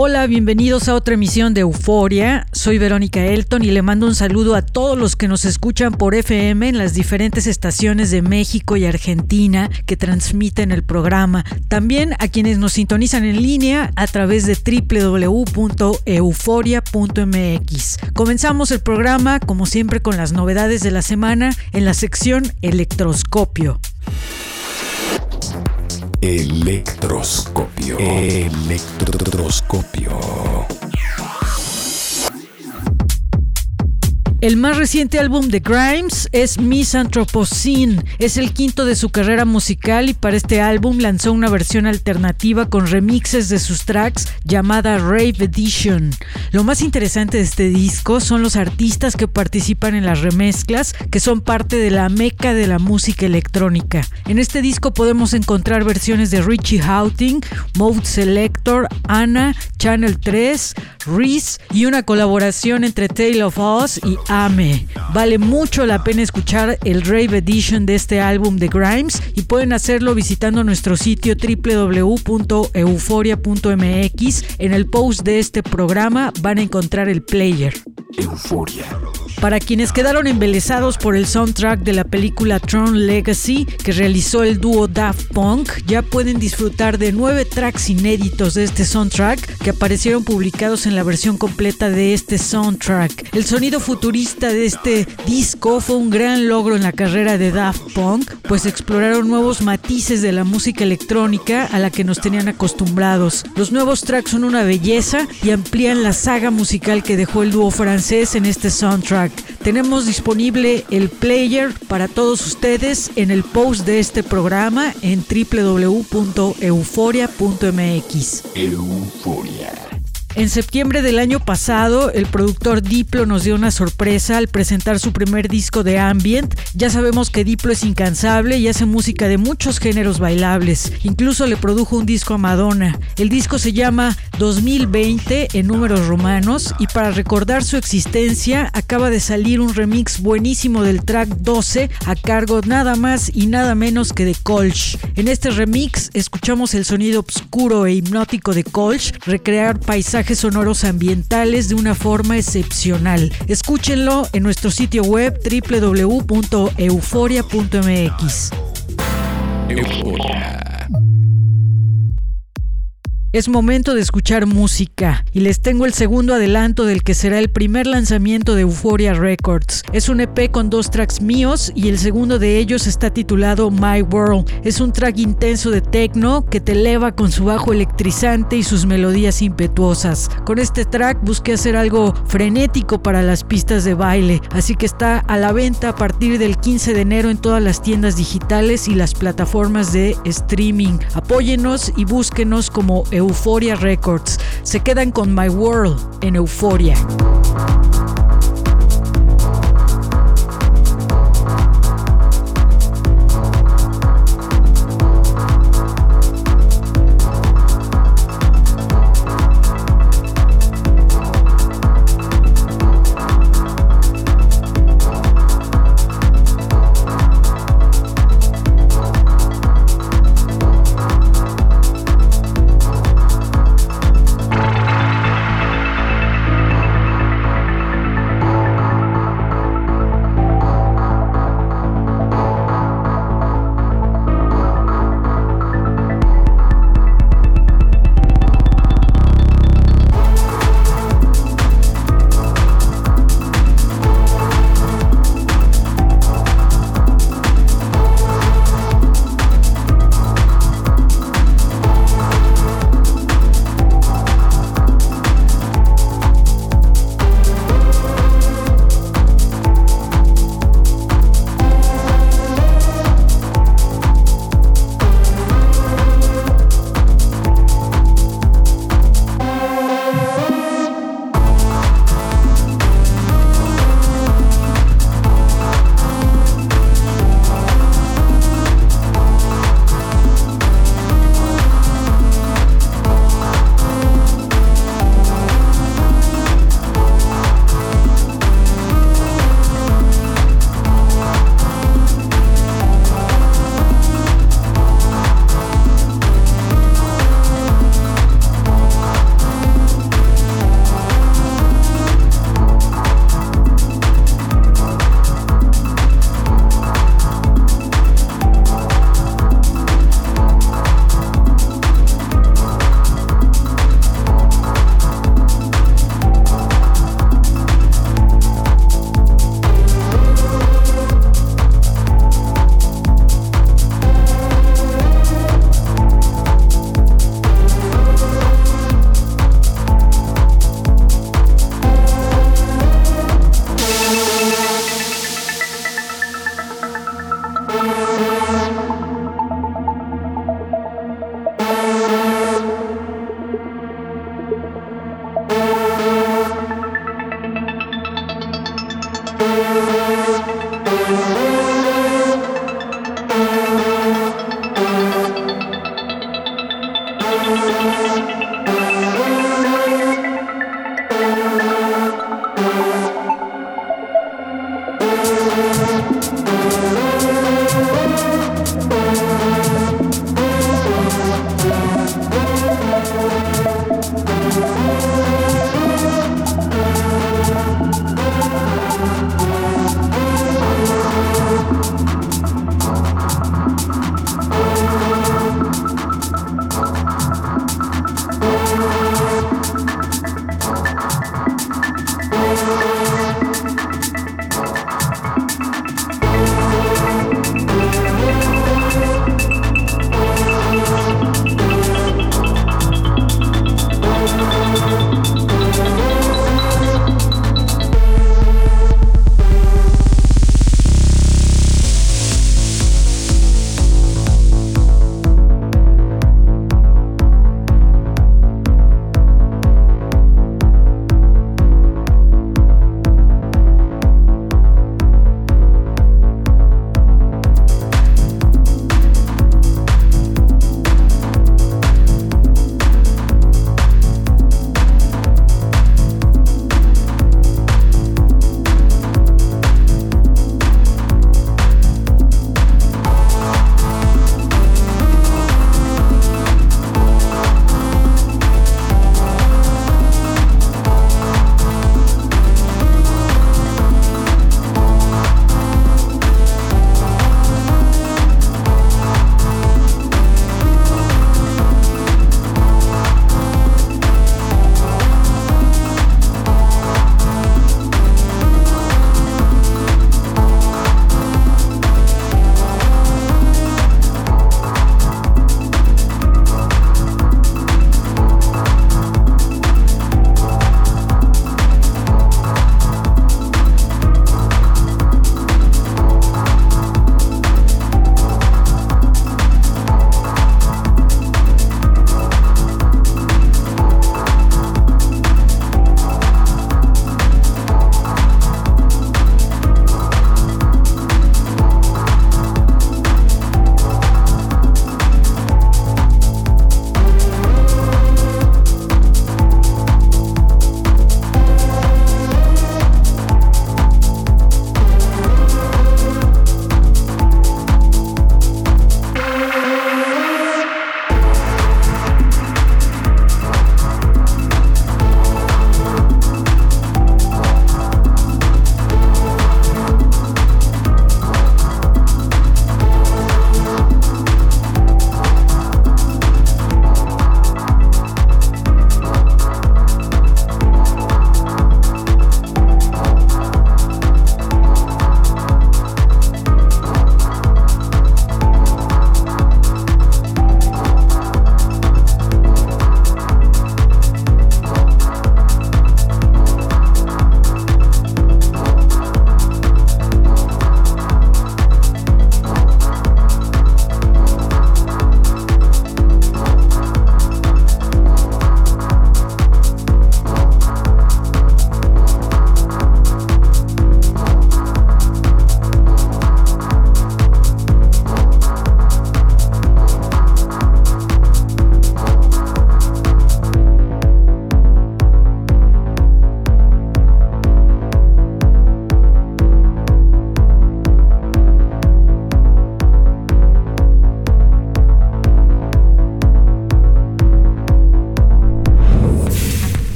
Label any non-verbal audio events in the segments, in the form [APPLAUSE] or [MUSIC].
Hola, bienvenidos a otra emisión de Euforia. Soy Verónica Elton y le mando un saludo a todos los que nos escuchan por FM en las diferentes estaciones de México y Argentina que transmiten el programa. También a quienes nos sintonizan en línea a través de www.euforia.mx. Comenzamos el programa, como siempre, con las novedades de la semana en la sección Electroscopio. Electroscopio. Electroscopio. El más reciente álbum de Grimes es Miss Anthropocene. Es el quinto de su carrera musical y para este álbum lanzó una versión alternativa con remixes de sus tracks llamada Rave Edition. Lo más interesante de este disco son los artistas que participan en las remezclas, que son parte de la meca de la música electrónica. En este disco podemos encontrar versiones de Richie Houghton, Mode Selector, Anna, Channel 3, Reese y una colaboración entre Tale of Us y Ame. Vale mucho la pena escuchar el Rave Edition de este álbum de Grimes y pueden hacerlo visitando nuestro sitio www.euforia.mx. En el post de este programa van a encontrar el player. Euforia. Para quienes quedaron embelesados por el soundtrack de la película Tron Legacy que realizó el dúo Daft Punk, ya pueden disfrutar de nueve tracks inéditos de este soundtrack que aparecieron publicados en la versión completa de este soundtrack. El sonido futurista de este disco fue un gran logro en la carrera de Daft Punk, pues exploraron nuevos matices de la música electrónica a la que nos tenían acostumbrados. Los nuevos tracks son una belleza y amplían la saga musical que dejó el dúo francés en este soundtrack. Tenemos disponible el player para todos ustedes en el post de este programa en www.euforia.mx. Euforia. En septiembre del año pasado, el productor Diplo nos dio una sorpresa al presentar su primer disco de ambient. Ya sabemos que Diplo es incansable y hace música de muchos géneros bailables. Incluso le produjo un disco a Madonna. El disco se llama 2020 en números romanos y para recordar su existencia acaba de salir un remix buenísimo del track 12 a cargo nada más y nada menos que de Colch. En este remix escuchamos el sonido oscuro e hipnótico de Colch recrear paisajes sonoros ambientales de una forma excepcional. Escúchenlo en nuestro sitio web www.euforia.mx. Euforia. Es momento de escuchar música y les tengo el segundo adelanto del que será el primer lanzamiento de Euphoria Records. Es un EP con dos tracks míos y el segundo de ellos está titulado My World. Es un track intenso de techno que te eleva con su bajo electrizante y sus melodías impetuosas. Con este track busqué hacer algo frenético para las pistas de baile, así que está a la venta a partir del 15 de enero en todas las tiendas digitales y las plataformas de streaming. Apóyenos y búsquenos como Euphoria Records. Se quedan con My World en Euphoria.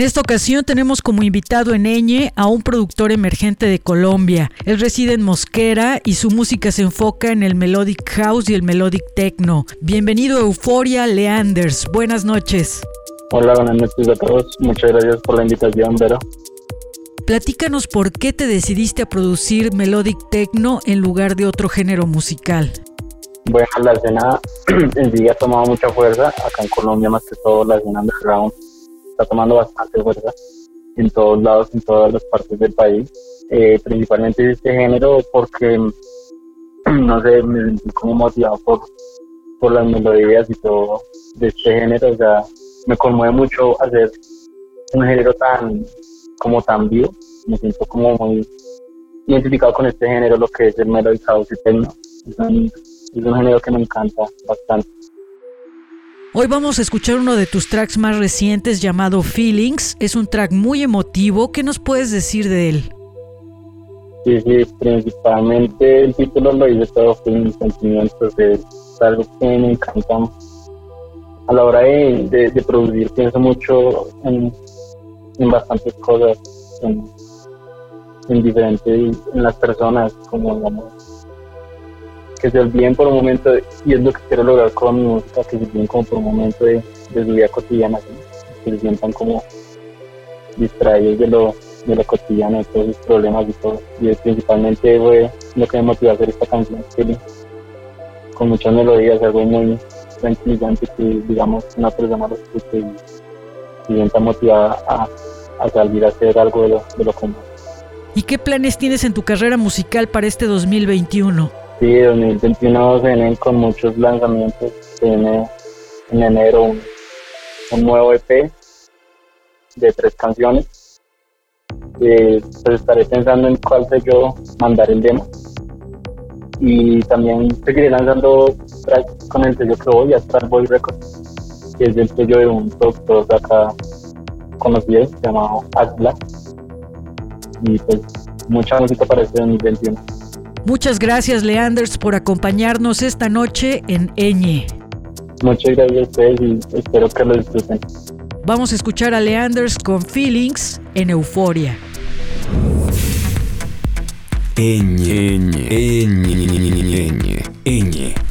En esta ocasión tenemos como invitado en Eñe a un productor emergente de Colombia. Él reside en Mosquera y su música se enfoca en el melodic house y el melodic techno. Bienvenido a Euforia Leanders. Buenas noches. Hola, buenas noches a todos. Muchas gracias por la invitación, Vero. Platícanos por qué te decidiste a producir melodic techno en lugar de otro género musical. Bueno, la escena [CLEARS THROAT] en sí ha tomado mucha fuerza acá en Colombia, más que todo la escena underground está tomando bastante fuerza en todos lados, en todas las partes del país. Eh, principalmente este género porque, [CLEARS THROAT] no sé, me sentí como motivado por, por las melodías y todo de este género. O sea, me conmueve mucho hacer un género tan, como tan vivo. Me siento como muy identificado con este género, lo que es el melodic house y techno. Es un, es un género que me encanta bastante. Hoy vamos a escuchar uno de tus tracks más recientes llamado Feelings. Es un track muy emotivo. ¿Qué nos puedes decir de él? Sí, sí, principalmente el título lo hice todo con mis sentimientos. Es algo que me encanta. A la hora de, producir pienso mucho en, bastantes cosas, en, en diferentes, en las personas, como digamos, que se olviden por un momento, y es lo que quiero lograr con mi música, que se olviden como por un momento de, de su vida cotidiana, que se sientan como distraídos de lo, de lo cotidiano, de todos sus problemas y todo. Y es principalmente fue lo que me motivó a hacer esta canción, que, con muchas melodías, algo muy tranquilizante que, digamos, una persona lo escuche y se sienta motivada a, a salir a hacer algo de lo, de lo común. ¿Y qué planes tienes en tu carrera musical para este 2021? Sí, 2021 se vienen con muchos lanzamientos. Se viene en enero un, nuevo EP de tres canciones. Pues estaré pensando en cuál sé yo mandar el demo. Y también seguiré lanzando tracks con el sello que voy a Starboy Records, que es el sello de un de acá conocido, llamado Black. Y pues mucha música para este 2021. Muchas gracias, Leanders, por acompañarnos esta noche en Eñe. Muchas gracias a ustedes y espero que lo disfruten. Vamos a escuchar a Leanders con Feelings en Euforia. Eñe, Eñe, Eñe, Eñe, Eñe.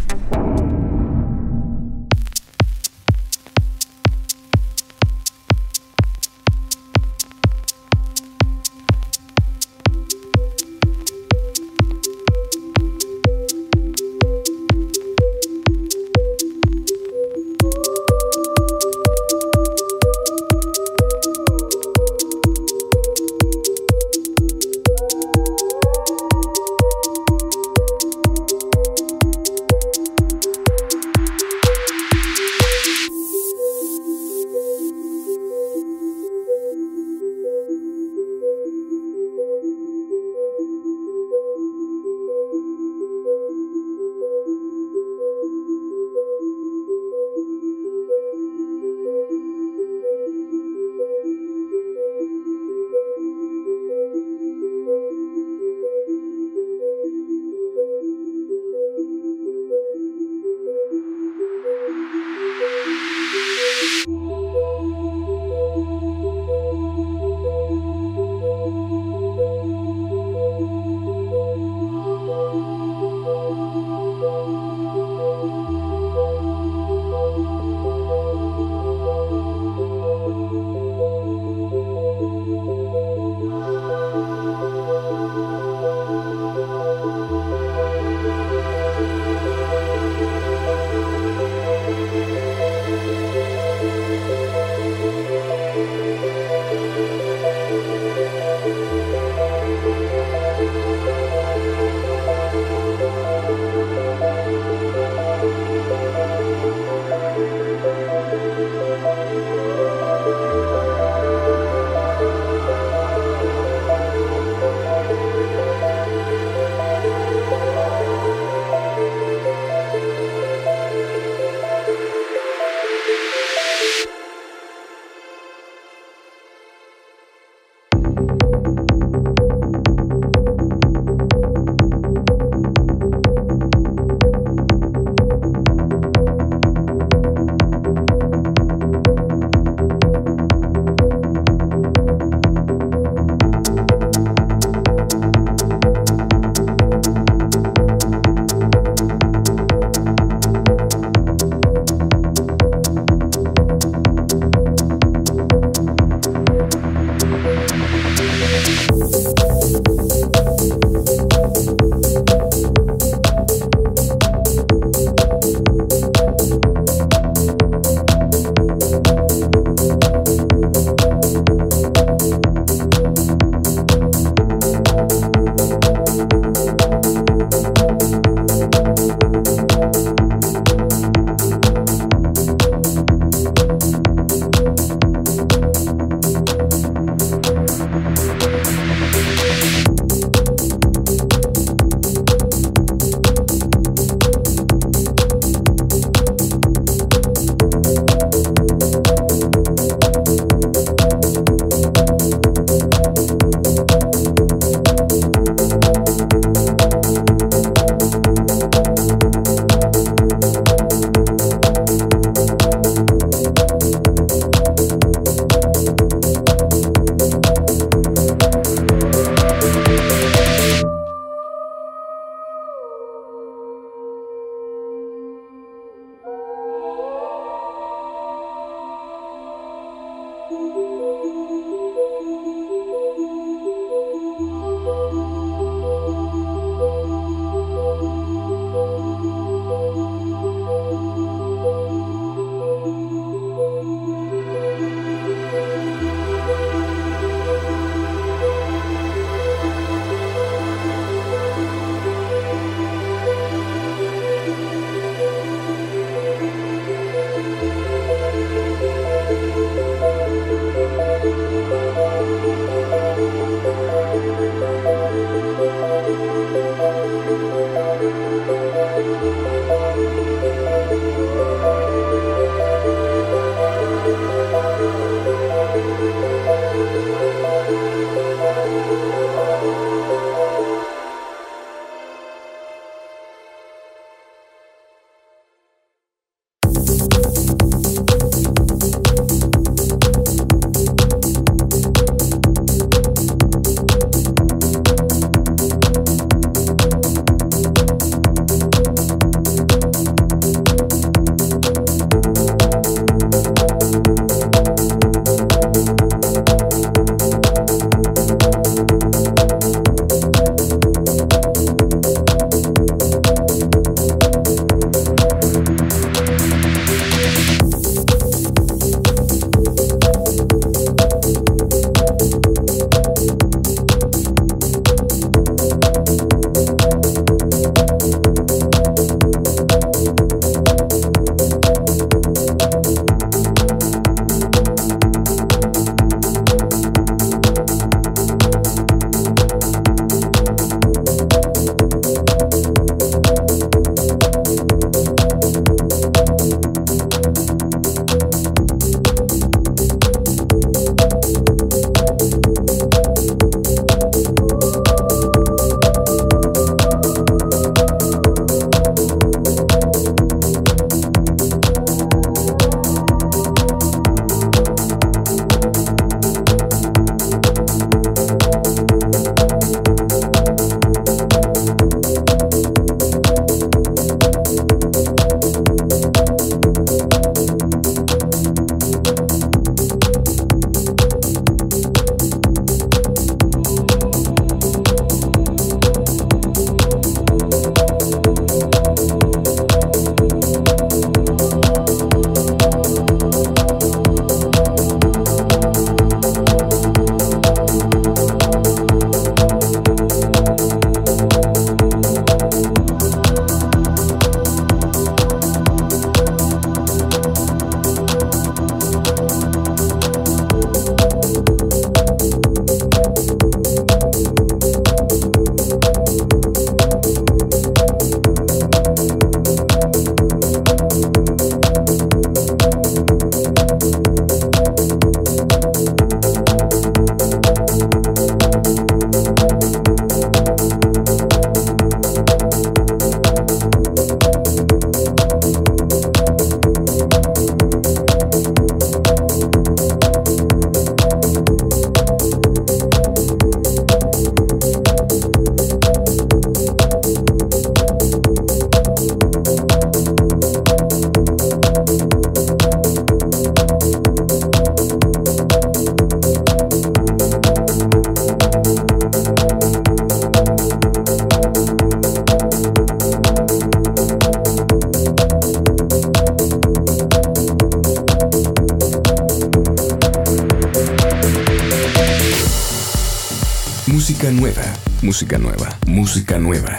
Música nueva, música nueva, música nueva.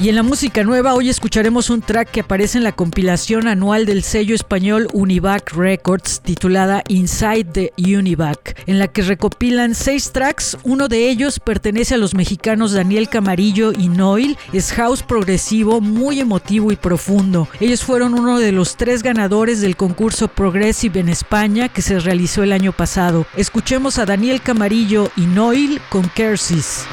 Y en la música nueva hoy escucharemos un track que aparece en la compilación anual del sello español Univac Records titulada Inside the Univac, en la que recopilan seis tracks, uno de ellos pertenece a los mexicanos Daniel Camarillo y Noil, es house progresivo muy emotivo y profundo. Ellos fueron uno de los tres ganadores del concurso Progressive en España que se realizó el año pasado. Escuchemos a Daniel Camarillo y Noil con Kersis.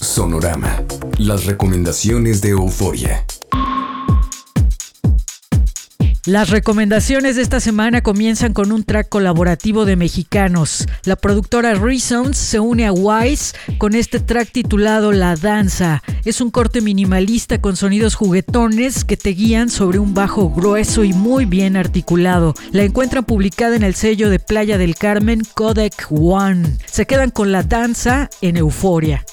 Sonorama. Las recomendaciones de Euforia. Las recomendaciones de esta semana comienzan con un track colaborativo de mexicanos. La productora Reasons se une a Wise con este track titulado La Danza. Es un corte minimalista con sonidos juguetones que te guían sobre un bajo grueso y muy bien articulado. La encuentran publicada en el sello de Playa del Carmen Codec One. Se quedan con La Danza en Euforia.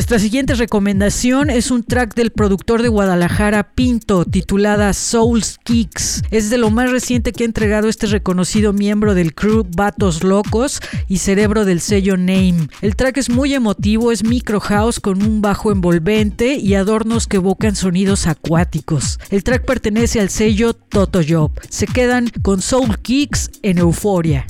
Nuestra siguiente recomendación es un track del productor de Guadalajara Pinto titulada Souls Kicks. Es de lo más reciente que ha entregado este reconocido miembro del crew Vatos Locos y cerebro del sello Name. El track es muy emotivo, es micro house con un bajo envolvente y adornos que evocan sonidos acuáticos. El track pertenece al sello Toto Job. Se quedan con Soul Kicks en Euforia.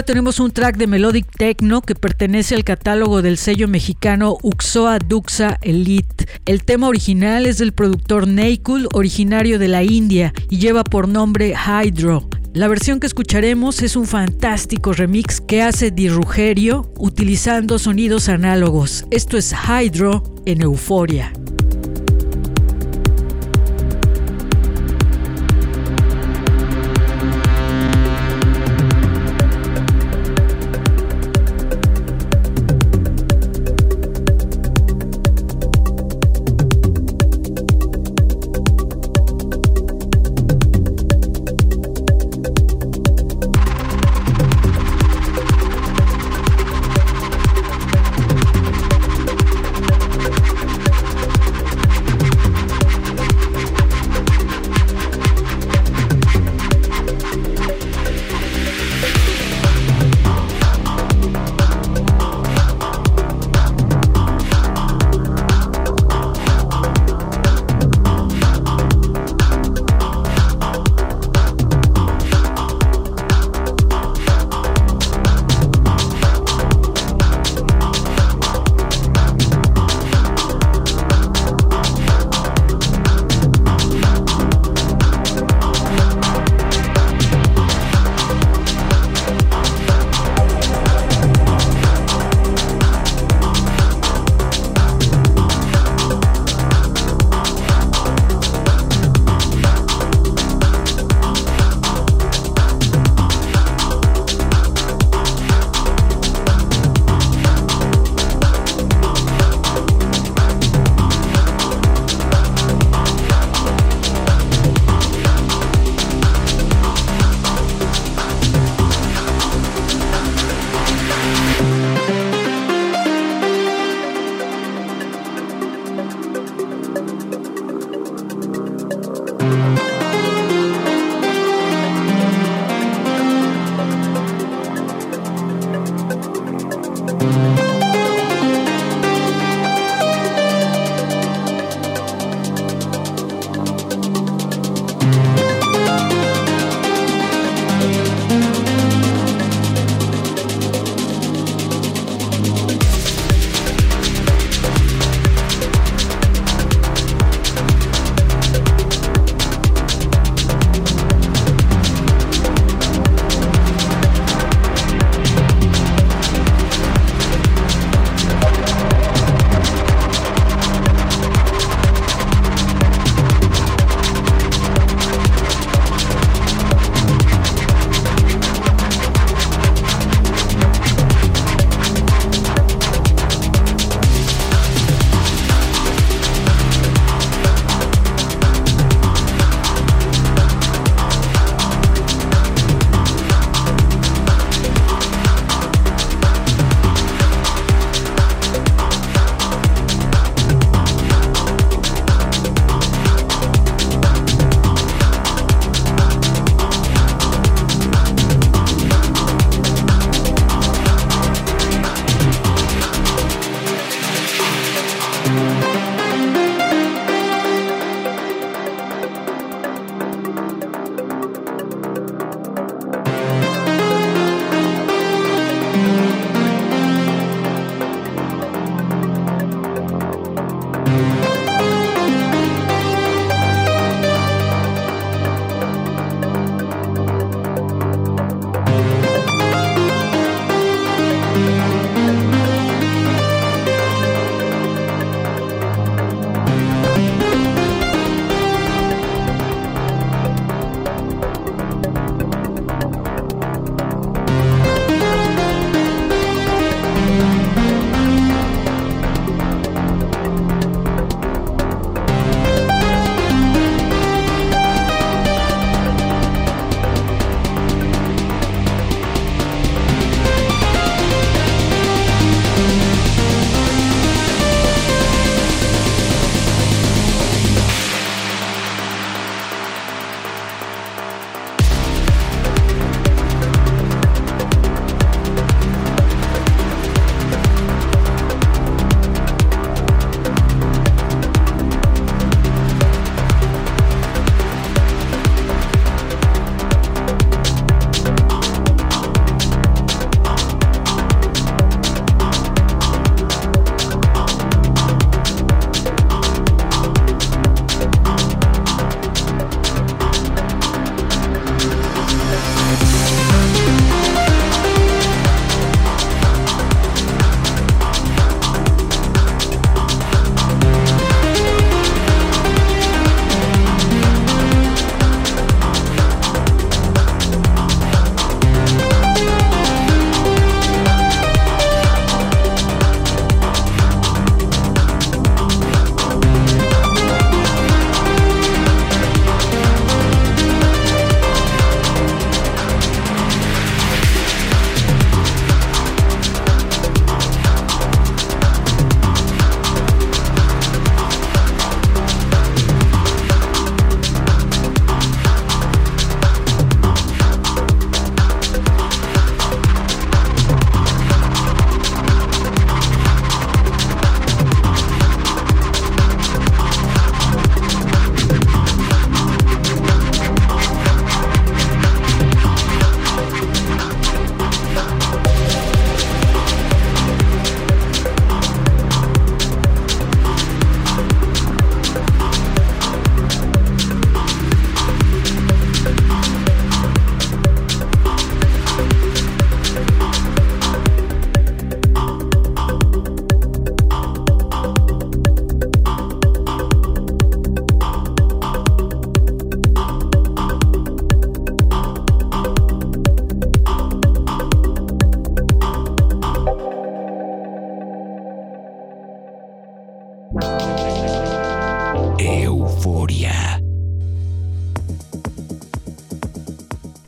Ahora tenemos un track de Melodic Techno que pertenece al catálogo del sello mexicano Uxoa Duxa Elite. El tema original es del productor Neikul, originario de la India, y lleva por nombre Hydro. La versión que escucharemos es un fantástico remix que hace Di Rugerio utilizando sonidos análogos. Esto es Hydro en Euforia.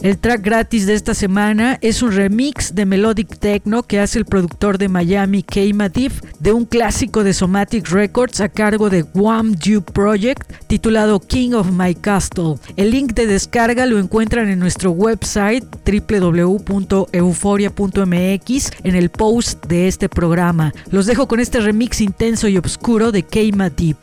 El track gratis de esta semana es un remix de Melodic Techno que hace el productor de Miami K. Matif de un clásico de Somatic Records a cargo de Guam Dew Project titulado King of My Castle. El link de descarga lo encuentran en nuestro website www.euforia.mx en el post de este programa. Los dejo con este remix intenso y oscuro de K. Deep.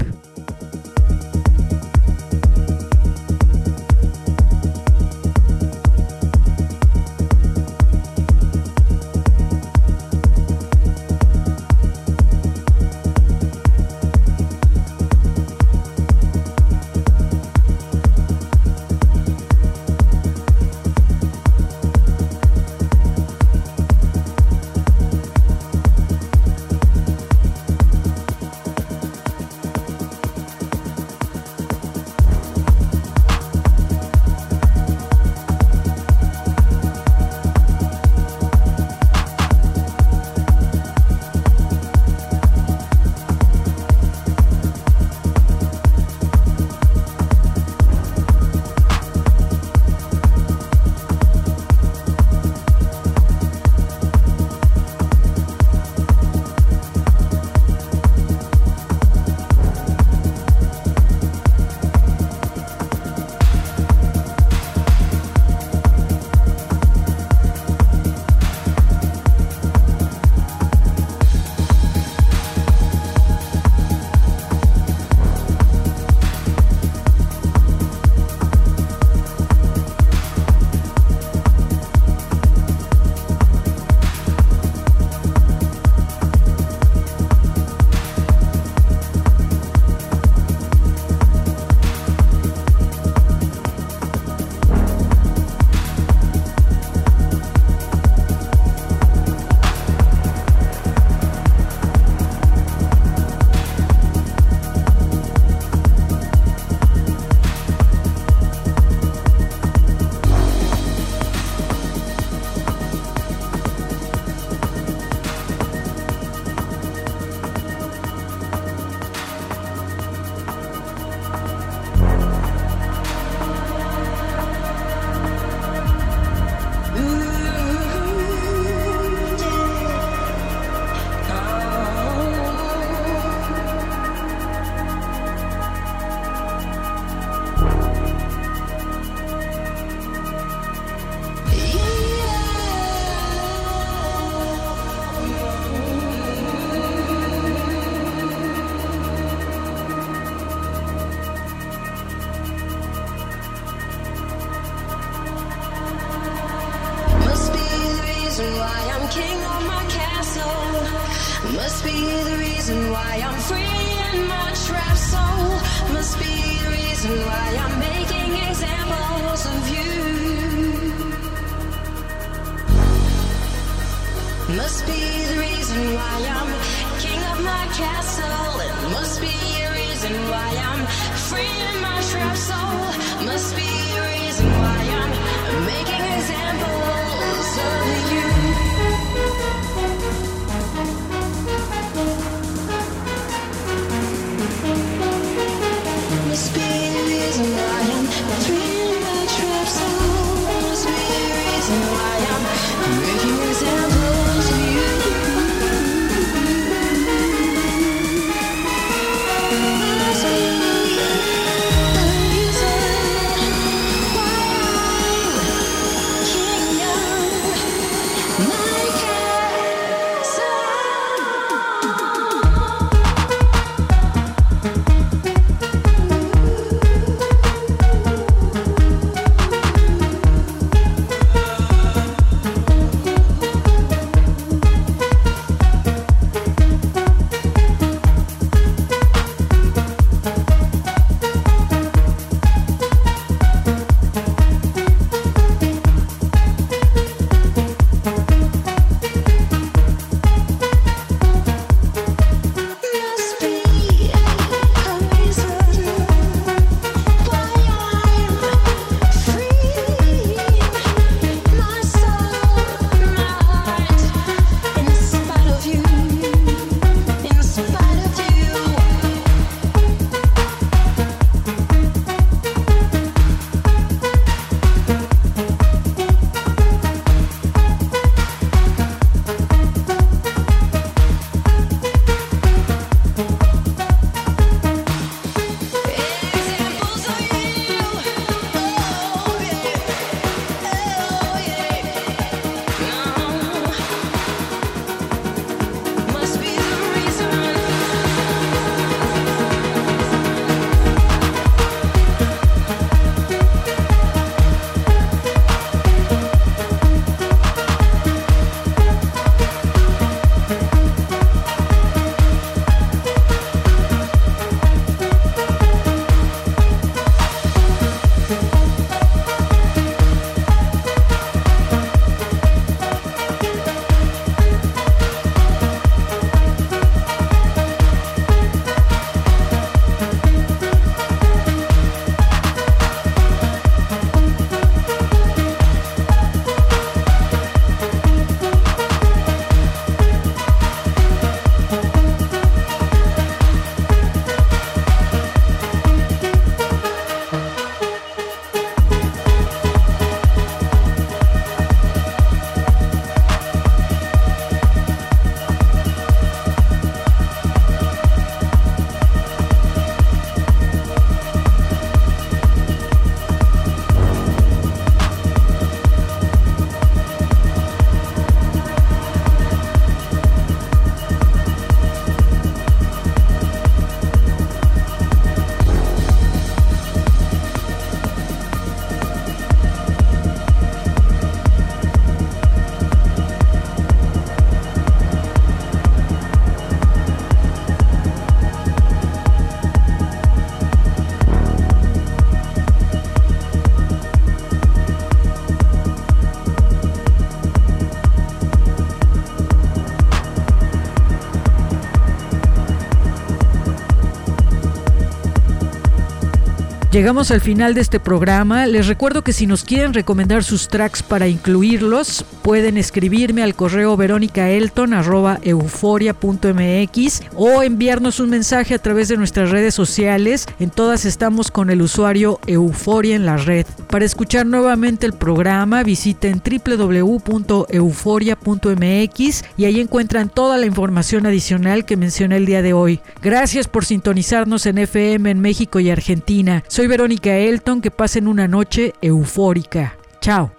Llegamos al final de este programa. Les recuerdo que si nos quieren recomendar sus tracks para incluirlos, pueden escribirme al correo veronicaelton.euforia.mx o enviarnos un mensaje a través de nuestras redes sociales. En todas estamos con el usuario Euforia en la red. Para escuchar nuevamente el programa, visiten www.euforia.mx y ahí encuentran toda la información adicional que mencioné el día de hoy. Gracias por sintonizarnos en FM en México y Argentina. Soy Verónica Elton, que pasen una noche eufórica. Chao.